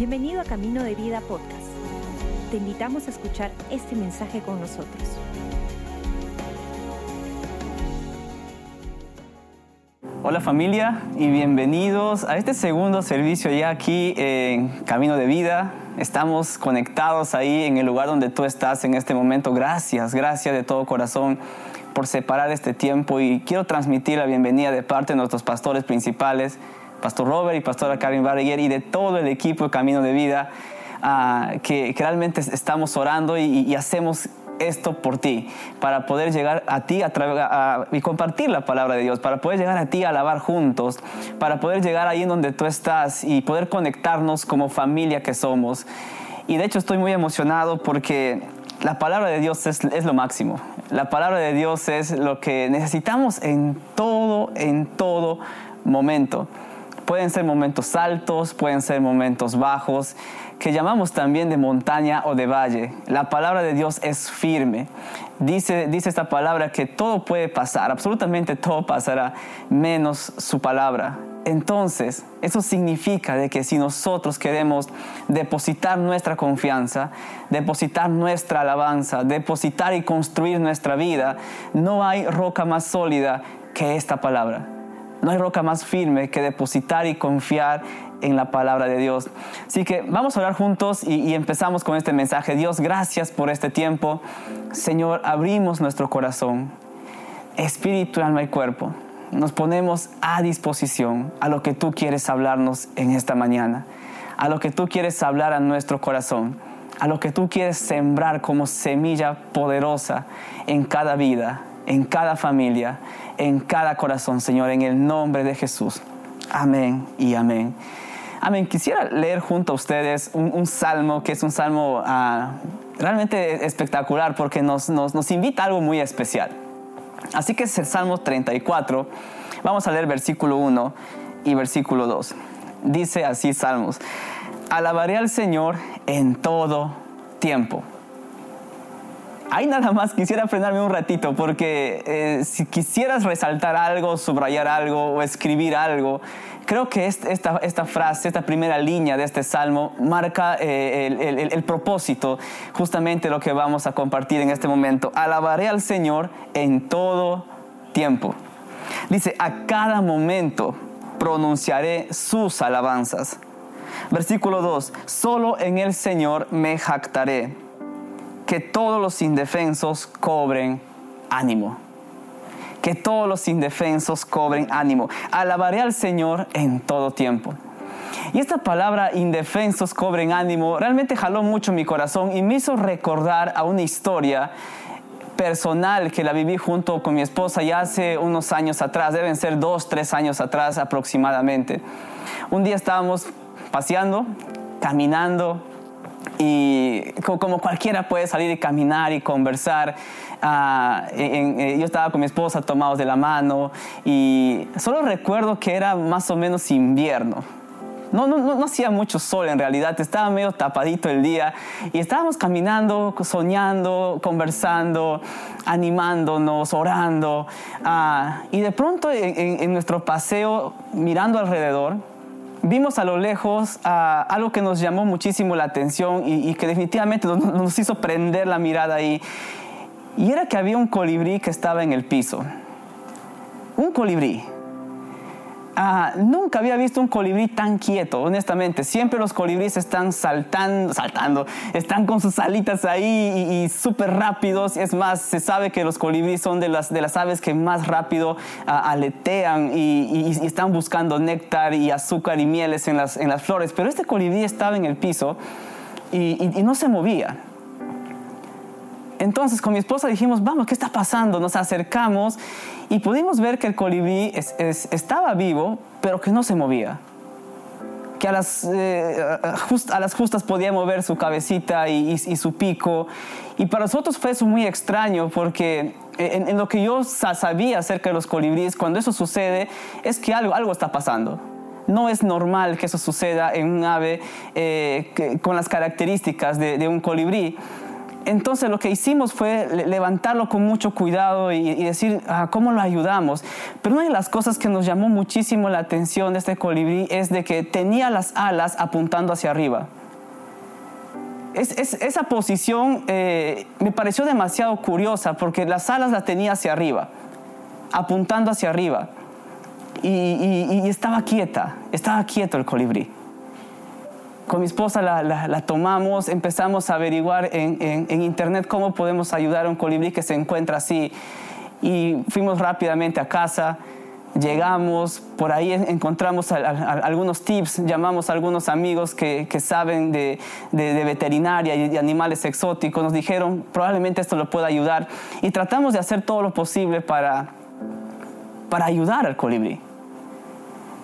Bienvenido a Camino de Vida Podcast. Te invitamos a escuchar este mensaje con nosotros. Hola familia y bienvenidos a este segundo servicio ya aquí en Camino de Vida. Estamos conectados ahí en el lugar donde tú estás en este momento. Gracias, gracias de todo corazón por separar este tiempo y quiero transmitir la bienvenida de parte de nuestros pastores principales, Pastor Robert y Pastora Karen Barriger y de todo el equipo de Camino de Vida, uh, que, realmente estamos orando y, y, hacemos esto por ti, para poder llegar a ti a a, y compartir la palabra de Dios, para poder llegar a ti a alabar juntos, para poder llegar ahí en donde tú estás y poder conectarnos como familia que somos. Y de hecho estoy muy emocionado porque la palabra de Dios es, es, lo máximo. La palabra de Dios es lo que necesitamos en todo, en todo momento. Pueden ser momentos altos, pueden ser momentos bajos, que llamamos también de montaña o de valle. La palabra de Dios es firme. Dice, dice esta palabra que todo puede pasar, absolutamente todo pasará, menos su palabra. Entonces, eso significa de que si nosotros queremos depositar nuestra confianza, depositar nuestra alabanza, depositar y construir nuestra vida, no hay roca más sólida que esta palabra. No hay roca más firme que depositar y confiar en la palabra de Dios. Así que vamos a orar juntos y, y, empezamos con este mensaje. Dios, gracias por este tiempo. Señor, abrimos nuestro corazón, espíritu, alma y cuerpo. Nos ponemos a disposición a lo que tú quieres hablarnos en esta mañana, a lo que tú quieres hablar a nuestro corazón, a lo que tú quieres sembrar como semilla poderosa en cada vida, en cada familia, en cada corazón, Señor, en el nombre de Jesús. Amén y amén. Amén. Quisiera leer junto a ustedes un, salmo que es un salmo uh, realmente espectacular porque nos, nos, nos, invita a algo muy especial. Así que es el Salmo 34. Vamos a leer versículo 1 y versículo 2. Dice así Salmos. Alabaré al Señor en todo tiempo ahí nada más quisiera frenarme un ratito porque eh, si quisieras resaltar algo, subrayar algo o escribir algo, creo que esta, esta frase, esta primera línea de este salmo marca eh, el, el, el, propósito, justamente lo que vamos a compartir en este momento. Alabaré al Señor en todo tiempo. Dice, a cada momento pronunciaré sus alabanzas. Versículo 2, solo en el Señor me jactaré que todos los indefensos cobren ánimo. Que todos los indefensos cobren ánimo. Alabaré al Señor en todo tiempo. Y esta palabra indefensos cobren ánimo realmente jaló mucho mi corazón y me hizo recordar a una historia personal que la viví junto con mi esposa ya hace unos años atrás, deben ser dos, tres años atrás aproximadamente. Un día estábamos paseando, caminando, y como cualquiera puede salir y caminar y conversar. Uh, en, en, yo estaba con mi esposa tomados de la mano y solo recuerdo que era más o menos invierno. No, no, no, no, hacía mucho sol en realidad, estaba medio tapadito el día y estábamos caminando, soñando, conversando, animándonos, orando. Uh, y de pronto en, en nuestro paseo, mirando alrededor, vimos a lo lejos uh, algo que nos llamó muchísimo la atención y, y que definitivamente nos, nos, hizo prender la mirada ahí. Y era que había un colibrí que estaba en el piso. Un colibrí. Uh, nunca había visto un colibrí tan quieto, honestamente. Siempre los colibríes están saltando, saltando, están con sus alitas ahí y, y súper rápidos. Es más, se sabe que los colibríes son de las, de las aves que más rápido uh, aletean y, están buscando néctar y azúcar y mieles en las, en las flores. Pero este colibrí estaba en el piso y no se movía. Entonces con mi esposa dijimos, vamos, ¿qué está pasando? Nos acercamos y pudimos ver que el colibrí es, es, estaba vivo, pero que no se movía. Que a las, eh, just, a las justas podía mover su cabecita y, y, y, su pico. Y para nosotros fue eso muy extraño porque en, en, lo que yo sabía acerca de los colibríes, cuando eso sucede, es que algo, algo está pasando. No es normal que eso suceda en un ave eh, que, con las características de, de un colibrí. Entonces lo que hicimos fue levantarlo con mucho cuidado y, decir, ah, ¿cómo lo ayudamos? Pero una de las cosas que nos llamó muchísimo la atención de este colibrí es de que tenía las alas apuntando hacia arriba. esa posición eh, me pareció demasiado curiosa porque las alas las tenía hacia arriba, apuntando hacia arriba. y estaba quieta, estaba quieto el colibrí con mi esposa la, tomamos, empezamos a averiguar en, internet cómo podemos ayudar a un colibrí que se encuentra así. Y fuimos rápidamente a casa, llegamos, por ahí encontramos algunos tips, llamamos a algunos amigos que, saben de, veterinaria y de animales exóticos, nos dijeron probablemente esto lo pueda ayudar y tratamos de hacer todo lo posible para, para ayudar al colibrí.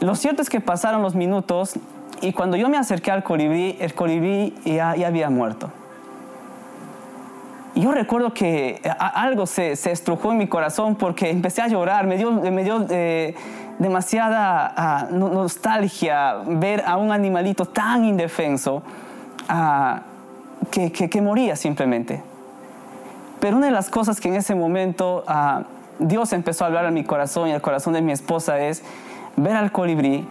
Lo cierto es que pasaron los minutos y cuando yo me acerqué al colibrí, el colibrí ya, había muerto. Yo recuerdo que algo se, se, estrujó en mi corazón porque empecé a llorar, me dio, me dio eh, demasiada ah, nostalgia ver a un animalito tan indefenso ah, que, que, moría simplemente. Pero una de las cosas que en ese momento ah, Dios empezó a hablar a mi corazón y al corazón de mi esposa es ver al colibrí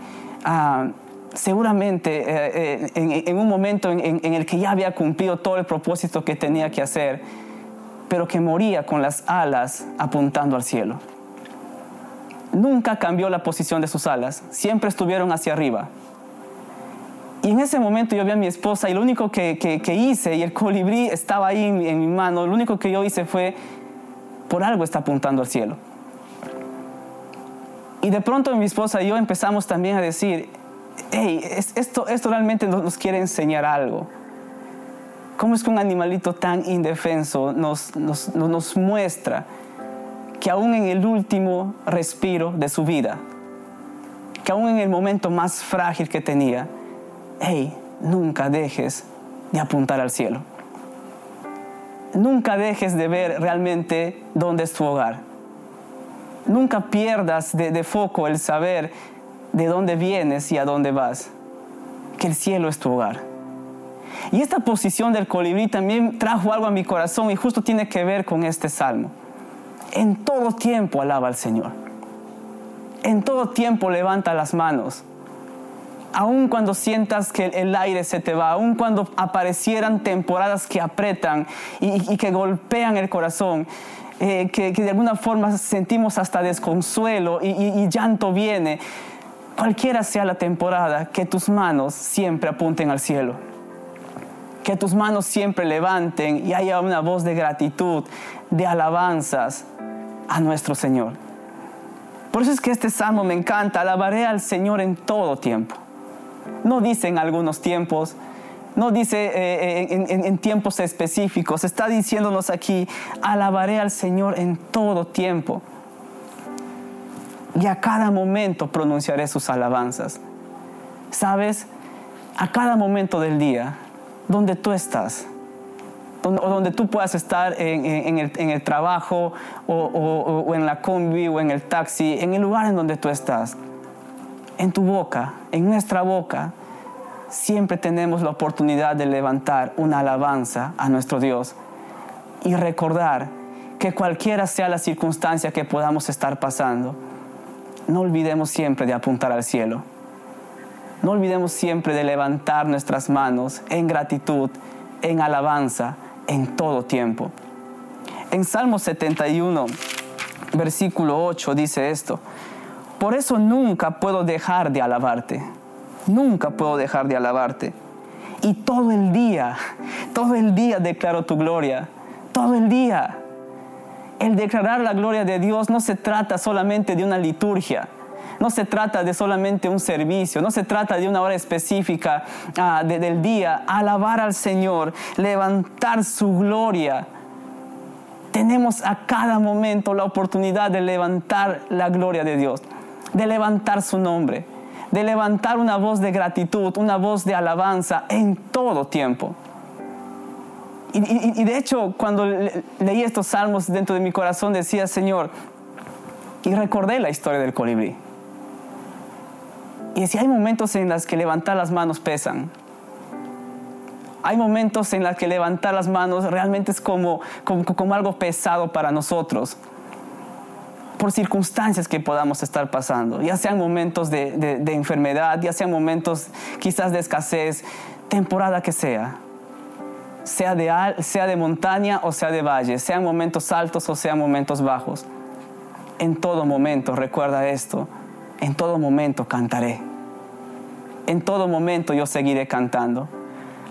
seguramente eh, eh, en, un momento en, el que ya había cumplido todo el propósito que tenía que hacer, pero que moría con las alas apuntando al cielo. Nunca cambió la posición de sus alas, siempre estuvieron hacia arriba. Y en ese momento yo vi a mi esposa y lo único que, hice, y el colibrí estaba ahí en, en mi mano, lo único que yo hice fue, por algo está apuntando al cielo. Y de pronto mi esposa y yo empezamos también a decir, hey, esto, esto realmente nos quiere enseñar algo. ¿Cómo es que un animalito tan indefenso nos, nos, nos muestra que aún en el último respiro de su vida, que aún en el momento más frágil que tenía, hey, nunca dejes de apuntar al cielo. Nunca dejes de ver realmente dónde es tu hogar. Nunca pierdas de, de foco el saber de dónde vienes y a dónde vas, que el cielo es tu hogar. Y esta posición del colibrí también trajo algo a mi corazón y justo tiene que ver con este salmo. En todo tiempo alaba al Señor. En todo tiempo levanta las manos. Aun cuando sientas que el aire se te va, aun cuando aparecieran temporadas que apretan y, que golpean el corazón, eh, que, de alguna forma sentimos hasta desconsuelo y llanto viene, cualquiera sea la temporada, que tus manos siempre apunten al cielo. Que tus manos siempre levanten y haya una voz de gratitud, de alabanzas a nuestro Señor. Por eso es que este salmo me encanta. Alabaré al Señor en todo tiempo. No dice en algunos tiempos, no dice eh, eh, en, tiempos específicos. Está diciéndonos aquí, alabaré al Señor en todo tiempo y a cada momento pronunciaré sus alabanzas. ¿Sabes? A cada momento del día, donde tú estás, o donde tú puedas estar en, el, trabajo, o, en la combi, o en el taxi, en el lugar en donde tú estás, en tu boca, en nuestra boca, siempre tenemos la oportunidad de levantar una alabanza a nuestro Dios y recordar que cualquiera sea la circunstancia que podamos estar pasando, no olvidemos siempre de apuntar al cielo. No olvidemos siempre de levantar nuestras manos en gratitud, en alabanza, en todo tiempo. En Salmo 71, versículo 8 dice esto, por eso nunca puedo dejar de alabarte, nunca puedo dejar de alabarte. Y todo el día, todo el día declaro tu gloria, todo el día el declarar la gloria de Dios no se trata solamente de una liturgia. No se trata de solamente un servicio, no se trata de una hora específica ah, del día. Alabar al Señor, levantar su gloria. Tenemos a cada momento la oportunidad de levantar la gloria de Dios, de levantar su nombre, de levantar una voz de gratitud, una voz de alabanza en todo tiempo. Y, de hecho, cuando leí estos salmos dentro de mi corazón, decía, Señor, y recordé la historia del colibrí. Y decía, hay momentos en los que levantar las manos pesan. Hay momentos en los que levantar las manos realmente es como, como, algo pesado para nosotros por circunstancias que podamos estar pasando, ya sean momentos de, de, enfermedad, ya sean momentos quizás de escasez, temporada que sea, sea de, sea de montaña o sea de valle, sean momentos altos o sean momentos bajos. En todo momento, recuerda esto, en todo momento cantaré. En todo momento yo seguiré cantando,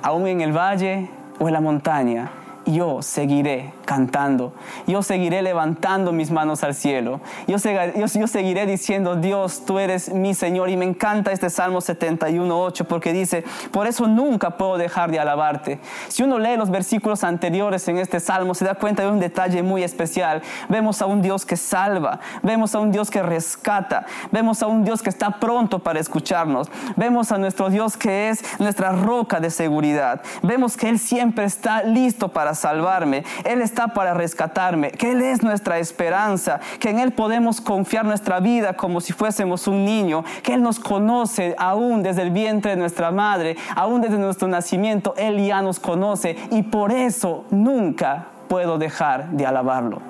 aún en el valle o en la montaña yo seguiré cantando, yo seguiré levantando mis manos al cielo, yo, seguiré diciendo, Dios, tú eres mi Señor. Y me encanta este Salmo 71.8 porque dice, por eso nunca puedo dejar de alabarte. Si uno lee los versículos anteriores en este Salmo, se da cuenta de un detalle muy especial. Vemos a un Dios que salva, vemos a un Dios que rescata, vemos a un Dios que está pronto para escucharnos, vemos a nuestro Dios que es nuestra roca de seguridad, vemos que Él siempre está listo para salvarme, Él está para rescatarme, que Él es nuestra esperanza, que en Él podemos confiar nuestra vida como si fuésemos un niño, que Él nos conoce aún desde el vientre de nuestra madre, aún desde nuestro nacimiento, Él ya nos conoce y por eso nunca puedo dejar de alabarlo.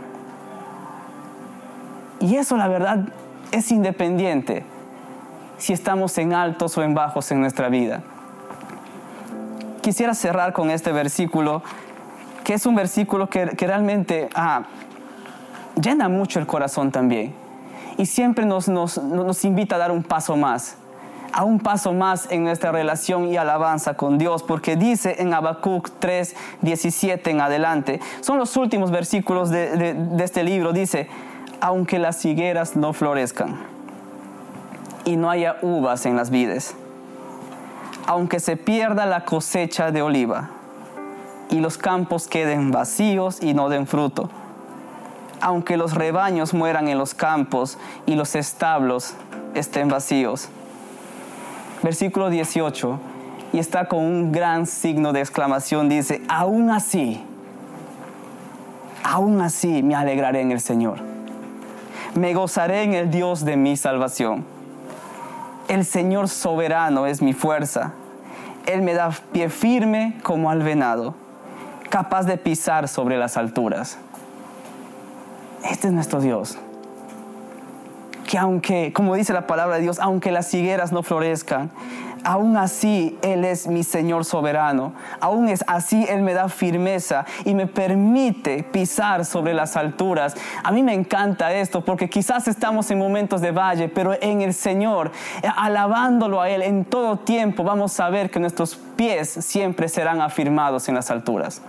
Y eso la verdad es independiente si estamos en altos o en bajos en nuestra vida. Quisiera cerrar con este versículo que es un versículo que, realmente ah, llena mucho el corazón también. Y siempre nos, nos, nos invita a dar un paso más, a un paso más en nuestra relación y alabanza con Dios, porque dice en Habacuc 3, 17 en adelante, son los últimos versículos de, de este libro, dice, aunque las higueras no florezcan y no haya uvas en las vides, aunque se pierda la cosecha de oliva, y los campos queden vacíos y no den fruto. Aunque los rebaños mueran en los campos y los establos estén vacíos. Versículo 18, y está con un gran signo de exclamación, dice, aún así, aún así me alegraré en el Señor. Me gozaré en el Dios de mi salvación. El Señor soberano es mi fuerza. Él me da pie firme como al venado capaz de pisar sobre las alturas. Este es nuestro Dios. Que aunque, como dice la palabra de Dios, aunque las higueras no florezcan, aún así Él es mi Señor soberano. Aún es así Él me da firmeza y me permite pisar sobre las alturas. A mí me encanta esto porque quizás estamos en momentos de valle, pero en el Señor, alabándolo a Él en todo tiempo, vamos a ver que nuestros pies siempre serán afirmados en las alturas.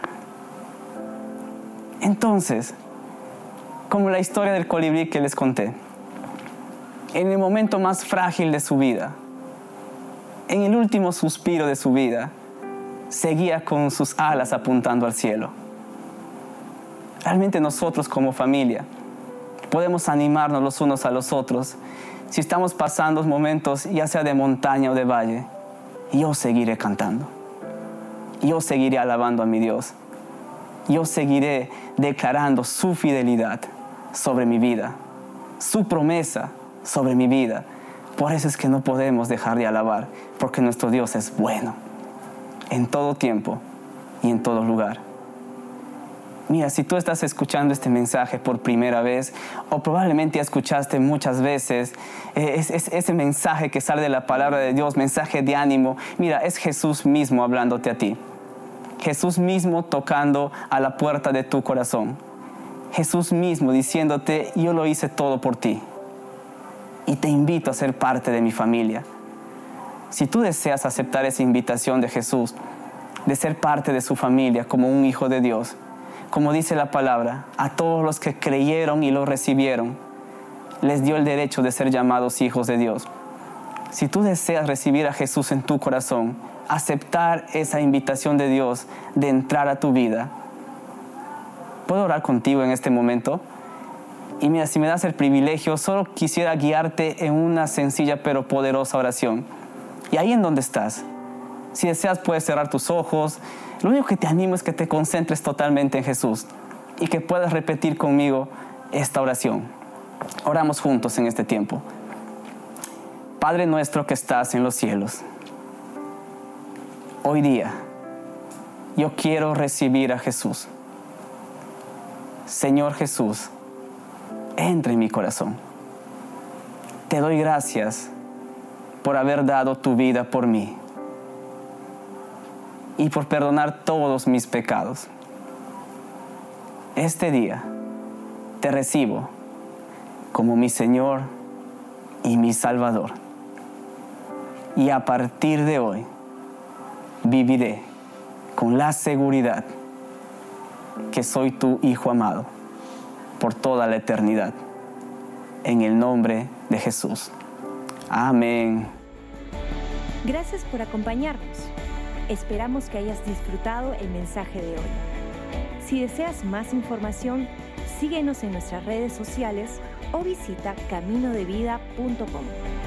Entonces, como la historia del colibrí que les conté, en el momento más frágil de su vida, en el último suspiro de su vida, seguía con sus alas apuntando al cielo. Realmente nosotros como familia podemos animarnos los unos a los otros si estamos pasando momentos ya sea de montaña o de valle. Yo seguiré cantando. Yo seguiré alabando a mi Dios yo seguiré declarando su fidelidad sobre mi vida, su promesa sobre mi vida. Por eso es que no podemos dejar de alabar, porque nuestro Dios es bueno en todo tiempo y en todo lugar. Mira, si tú estás escuchando este mensaje por primera vez, o probablemente escuchaste muchas veces eh, ese mensaje que sale de la palabra de Dios, mensaje de ánimo, mira, es Jesús mismo hablándote a ti. Jesús mismo tocando a la puerta de tu corazón. Jesús mismo diciéndote, yo lo hice todo por ti. Y te invito a ser parte de mi familia. Si tú deseas aceptar esa invitación de Jesús, de ser parte de su familia como un hijo de Dios, como dice la palabra, a todos los que creyeron y lo recibieron, les dio el derecho de ser llamados hijos de Dios. Si tú deseas recibir a Jesús en tu corazón, aceptar esa invitación de Dios de entrar a tu vida. ¿Puedo orar contigo en este momento? Y mira, si me das el privilegio, solo quisiera guiarte en una sencilla pero poderosa oración. Y ahí en donde estás, si deseas puedes cerrar tus ojos. Lo único que te animo es que te concentres totalmente en Jesús y que puedas repetir conmigo esta oración. Oramos juntos en este tiempo. Padre nuestro que estás en los cielos hoy día yo quiero recibir a Jesús. Señor Jesús, entra en mi corazón. Te doy gracias por haber dado tu vida por mí y por perdonar todos mis pecados. Este día te recibo como mi Señor y mi Salvador. Y a partir de hoy viviré con la seguridad que soy tu Hijo amado por toda la eternidad. En el nombre de Jesús. Amén. Gracias por acompañarnos. Esperamos que hayas disfrutado el mensaje de hoy. Si deseas más información, síguenos en nuestras redes sociales o visita caminodevida.com.